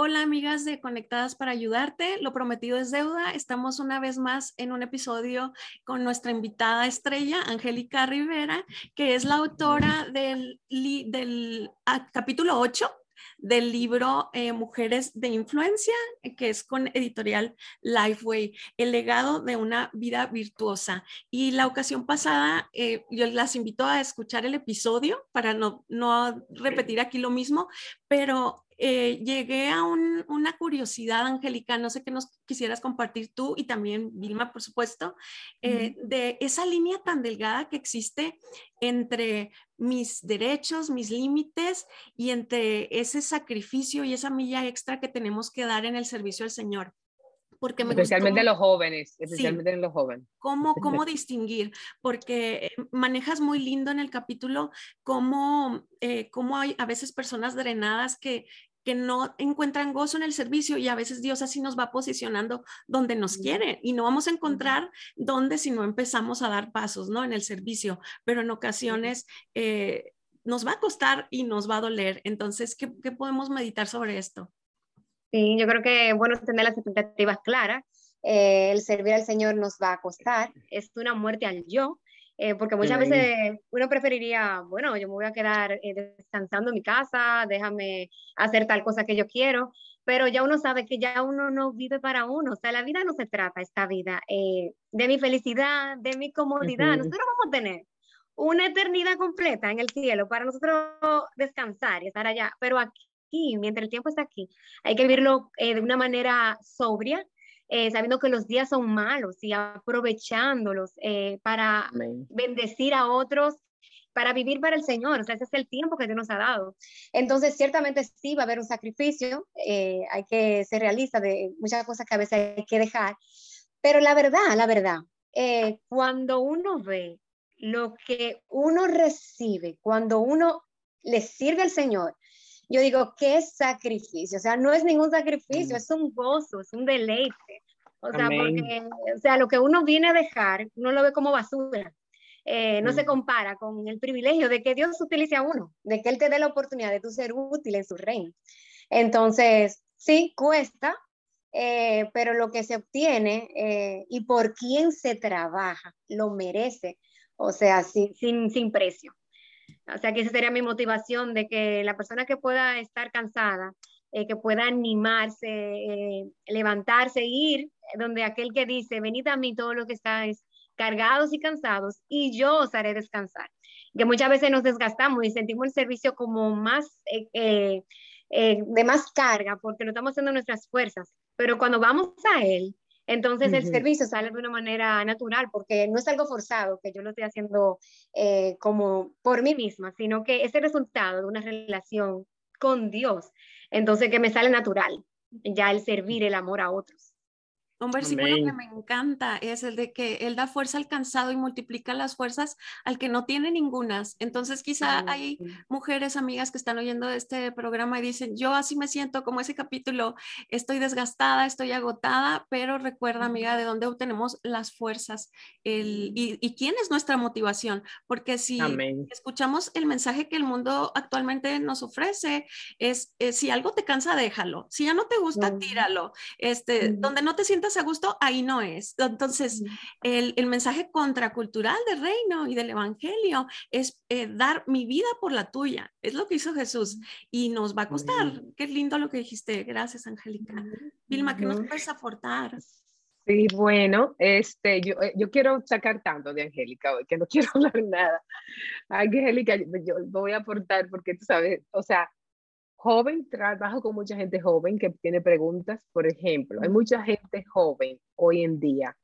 Hola amigas de Conectadas para Ayudarte, lo prometido es deuda. Estamos una vez más en un episodio con nuestra invitada estrella, Angélica Rivera, que es la autora del, ah, capítulo 8 del libro eh, Mujeres de Influencia, que es con editorial Lifeway, el legado de una vida virtuosa. Y la ocasión pasada, eh, yo las invito a escuchar el episodio para no, no repetir aquí lo mismo, pero eh, llegué a una curiosidad, Angélica, no sé qué nos quisieras compartir tú y también Vilma, por supuesto, eh, de esa línea tan delgada que existe entre mis derechos, mis límites y entre ese sacrificio y esa milla extra que tenemos que dar en el servicio al Señor. Porque me especialmente los jóvenes, especialmente en los jóvenes. ¿Cómo, cómo distinguir? Porque manejas muy lindo en el capítulo cómo, eh, cómo hay a veces personas drenadas que, que no encuentran gozo en el servicio y a veces Dios así nos va posicionando donde nos quiere y no vamos a encontrar dónde si no empezamos a dar pasos, ¿no? En el servicio, pero en ocasiones eh, nos va a costar y nos va a doler. Entonces, ¿qué, podemos meditar sobre esto? Sí, yo creo que bueno tener las expectativas claras. Eh, el servir al Señor nos va a costar. Es una muerte al yo. Eh, porque muchas veces uno preferiría, bueno, yo me voy a quedar eh, descansando en mi casa, déjame hacer tal cosa que yo quiero, pero ya uno sabe que ya uno no vive para uno, o sea, la vida no se trata, esta vida, eh, de mi felicidad, de mi comodidad, nosotros vamos a tener una eternidad completa en el cielo para nosotros descansar y estar allá, pero aquí, mientras el tiempo está aquí, hay que vivirlo de una manera sobria, eh, sabiendo que los días son malos y aprovechándolos eh, para bendecir a otros, para vivir para el Señor. O sea, ese es el tiempo que Dios nos ha dado. Entonces, ciertamente sí va a haber un sacrificio, eh, hay que ser realista de muchas cosas que a veces hay que dejar, pero la verdad, la verdad, cuando uno ve lo que uno recibe, cuando uno le sirve al Señor, yo digo, ¿qué sacrificio? O sea, no es ningún sacrificio, mm. es un gozo, es un deleite. O sea, porque, o sea, lo que uno viene a dejar, uno lo ve como basura. Eh, no se mm. compara con el privilegio de que Dios utilice a uno, de que Él te dé la oportunidad de tú ser útil en su reino. Entonces, sí, cuesta, eh, pero lo que se obtiene eh, y por quién se trabaja, lo merece, o sea, sin, sin, sin precio. O sea, que esa sería mi motivación de que la persona que pueda estar cansada, eh, que pueda animarse, eh, levantarse, ir donde aquel que dice, venid a mí todos los que estáis cargados y cansados y yo os haré descansar. Que muchas veces nos desgastamos y sentimos el servicio como más, eh, de más carga porque no estamos haciendo nuestras fuerzas, pero cuando vamos a Él, entonces el servicio sale de una manera natural porque no es algo forzado que yo lo estoy haciendo eh, como por mí misma, sino que es el resultado de una relación con Dios. Entonces que me sale natural ya el servir el amor a otros. Un versículo que me encanta es el de que Él da fuerza al cansado y multiplica las fuerzas al que no tiene ningunas. Entonces quizá hay mujeres, amigas que están oyendo este programa y dicen, yo así me siento como ese capítulo, estoy desgastada, estoy agotada, pero recuerda, amiga, de dónde obtenemos las fuerzas el, y, quién es nuestra motivación. Porque si escuchamos el mensaje que el mundo actualmente nos ofrece, es, eh, si algo te cansa, déjalo. Si ya no te gusta, tíralo. Este, Donde no te sientas a gusto, ahí no es. Entonces, el, el mensaje contracultural del reino y del evangelio es eh, dar mi vida por la tuya. Es lo que hizo Jesús y nos va a costar. Qué lindo lo que dijiste. Gracias, Angélica. Vilma, ¿qué nos puedes aportar? Sí, bueno, este, yo, eh, yo quiero sacar tanto de Angélica hoy, que no quiero hablar nada. Angélica, yo voy a aportar porque tú sabes, o sea, joven, trabajo con mucha gente joven que tiene preguntas. Por ejemplo, hay mucha gente joven hoy en día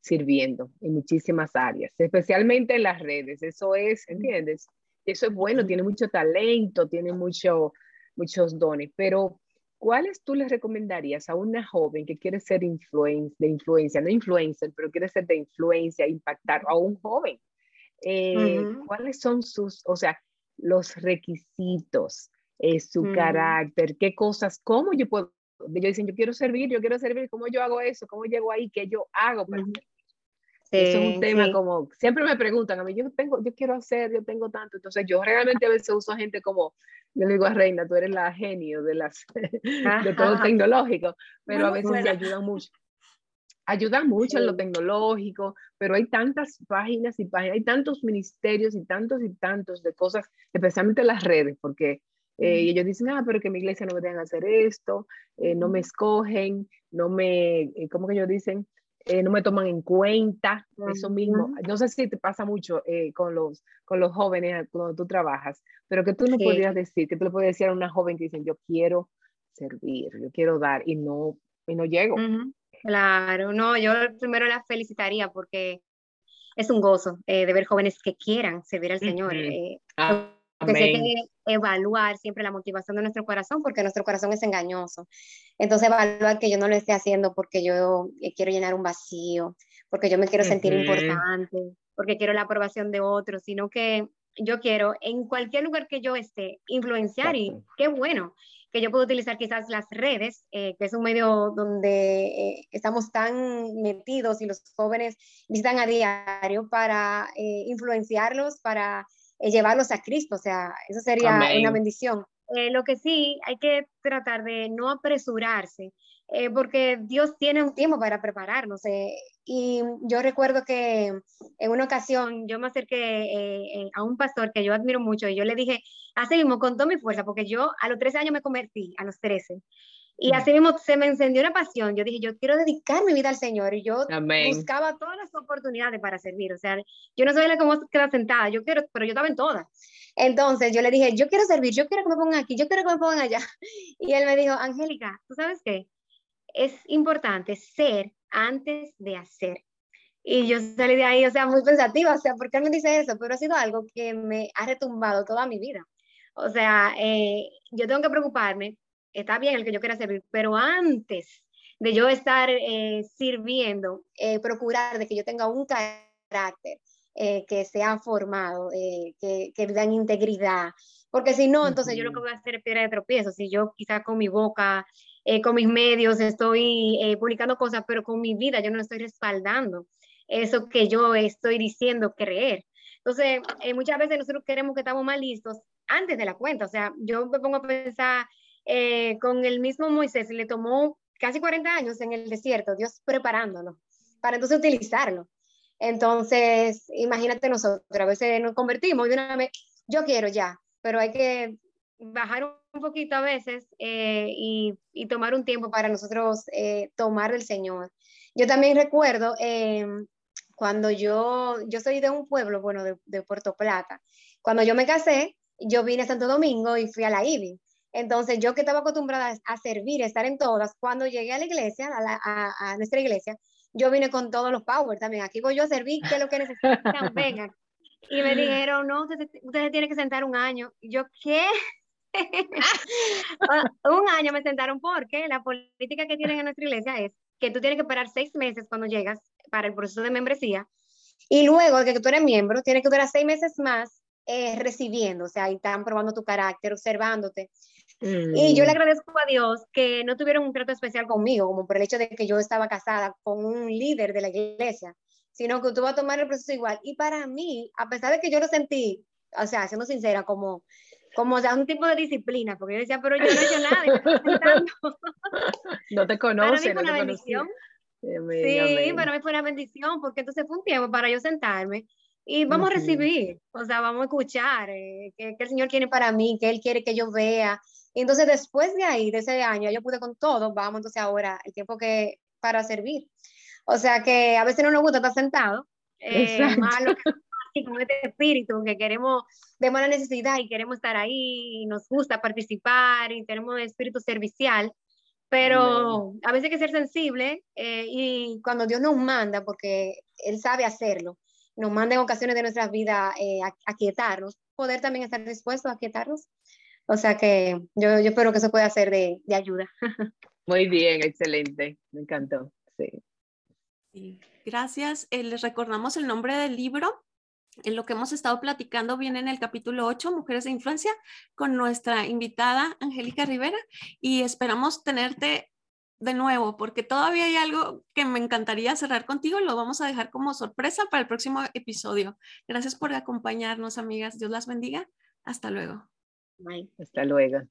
sirviendo en muchísimas áreas, especialmente en las redes. Eso es, ¿entiendes? Eso es bueno, tiene mucho talento, tiene mucho, muchos dones, pero ¿cuáles tú le recomendarías a una joven que quiere ser influen de influencia, no influencer, pero quiere ser de influencia, impactar a un joven? Eh, ¿Cuáles son sus, o sea, los requisitos? Su mm. carácter, qué cosas, cómo yo puedo, yo dicen, yo quiero servir, yo quiero servir, ¿cómo yo hago eso? ¿Cómo llego ahí? ¿Qué yo hago para Eso es un tema como, siempre me preguntan a mí, yo tengo, yo quiero hacer, yo tengo tanto, entonces yo realmente a veces uso a gente como, yo le digo a Reina, tú eres la genio de las, de todo tecnológico, pero a veces me ayudan mucho. Ayudan mucho en lo tecnológico, pero hay tantas páginas y páginas, hay tantos ministerios y tantos y tantos de cosas, especialmente las redes, porque eh, ellos dicen, ah, pero que mi iglesia no me dejan hacer esto, eh, no me escogen, no me, eh, ¿cómo que ellos dicen? no me toman en cuenta, eso mismo. No sé si te pasa mucho con, los, con los jóvenes cuando tú trabajas, pero que tú no podrías decir, que tú le puedes decir a una joven que dicen, yo quiero servir, yo quiero dar y no, y no llego. Claro, no, yo primero la felicitaría porque es un gozo de ver jóvenes que quieran servir al Señor. Ah. Porque hay que evaluar siempre la motivación de nuestro corazón, porque nuestro corazón es engañoso. Entonces, evaluar que yo no lo esté haciendo porque yo eh, quiero llenar un vacío, porque yo me quiero sentir importante, porque quiero la aprobación de otros, sino que yo quiero en cualquier lugar que yo esté influenciar y qué bueno que yo puedo utilizar quizás las redes, eh, que es un medio donde eh, estamos tan metidos y los jóvenes visitan a diario para influenciarlos, para eh, llevarlos a Cristo, o sea, eso sería una bendición. Eh, lo que sí hay que tratar de no apresurarse, eh, porque Dios tiene un tiempo para prepararnos. y yo recuerdo que en una ocasión yo me acerqué a un pastor que yo admiro mucho y yo le dije, así mismo, con toda mi fuerza, porque yo a los 13 años me convertí, a los 13. Y así mismo se me encendió una pasión. Yo dije, yo quiero dedicar mi vida al Señor. Y yo buscaba todas las oportunidades para servir. O sea, yo no soy la que queda sentada, yo quiero, pero yo estaba en todas. Entonces yo le dije, yo quiero servir, yo quiero que me pongan aquí, yo quiero que me pongan allá. Y él me dijo, Angélica, ¿tú sabes qué? Es importante ser antes de hacer. Y yo salí de ahí, o sea, muy pensativa, o sea, ¿por qué me dice eso? Pero ha sido algo que me ha retumbado toda mi vida. O sea, eh, yo tengo que preocuparme está bien el que yo quiera servir, pero antes de yo estar eh, sirviendo, eh, procurar de que yo tenga un carácter eh, que sea formado, que, que en integridad, porque si no, entonces yo lo que voy a hacer es piedra de tropiezo, si yo quizá con mi boca, con mis medios estoy publicando cosas, pero con mi vida yo no estoy respaldando eso que yo estoy diciendo creer. Entonces, muchas veces nosotros queremos que estamos más listos antes de la cuenta, o sea, yo me pongo a pensar eh, con el mismo Moisés le tomó casi 40 años en el desierto, Dios preparándolo para entonces utilizarlo. Entonces, imagínate nosotros, a veces nos convertimos de una vez, yo quiero ya, pero hay que bajar un poquito a veces eh, y, y, tomar un tiempo para nosotros eh, tomar del Señor. Yo también recuerdo em, cuando yo, yo soy de un pueblo, bueno, de, de, Puerto Plata, cuando yo me casé, yo vine a Santo Domingo y fui a la IBI. Entonces, yo que estaba acostumbrada a servir, a estar en todas, cuando llegué a la iglesia, a, nuestra iglesia, yo vine con todos los power también. Aquí voy yo a servir, que es lo que necesitan, vengan. Y me dijeron, no, ustedes usted tienen que sentar un año. Y yo, ¿qué? un año me sentaron porque la política que tienen en nuestra iglesia es que tú tienes que esperar seis meses cuando llegas para el proceso de membresía y luego de que tú eres miembro, tienes que durar seis meses más eh, recibiendo, o sea, y están probando tu carácter, observándote. Y yo le mm. agradezco a Dios que no tuvieron un trato especial conmigo, como por el hecho de que yo estaba casada con un líder de la iglesia, sino que tú vas a tomar el proceso igual. Y para mí, a pesar de que yo lo sentí, o sea, siendo sincera, como, como o sea, un tipo de disciplina, porque yo decía, pero yo no he hecho nada, no te conoce, para mí fue una bendición. Sí, para mí fue una bendición, porque entonces fue un tiempo para yo sentarme y vamos a recibir, o sea, vamos a escuchar eh, qué, el Señor quiere para mí, qué Él quiere que yo vea. Y entonces después de ahí, de ese año, yo pude con todo, vamos entonces ahora el tiempo que para servir. O sea que a veces no nos gusta estar sentado, eh, malo con este espíritu que queremos, vemos la necesidad y queremos estar ahí, y nos gusta participar y tenemos espíritu servicial, pero a veces hay que ser sensible eh, y cuando Dios nos manda, porque Él sabe hacerlo, nos manda en ocasiones de nuestra vida eh, a, quietarnos, poder también estar dispuestos a quietarnos. O sea que yo, yo espero que eso pueda ser de, de ayuda. Muy bien, excelente, me encantó. Sí. Gracias. Eh, les recordamos el nombre del libro. En lo que hemos estado platicando viene en el capítulo 8, Mujeres de Influencia, con nuestra invitada Angélica Rivera y esperamos tenerte de nuevo, porque todavía hay algo que me encantaría cerrar contigo, lo vamos a dejar como sorpresa para el próximo episodio. Gracias por acompañarnos, amigas. Dios las bendiga. Hasta luego. Hasta luego.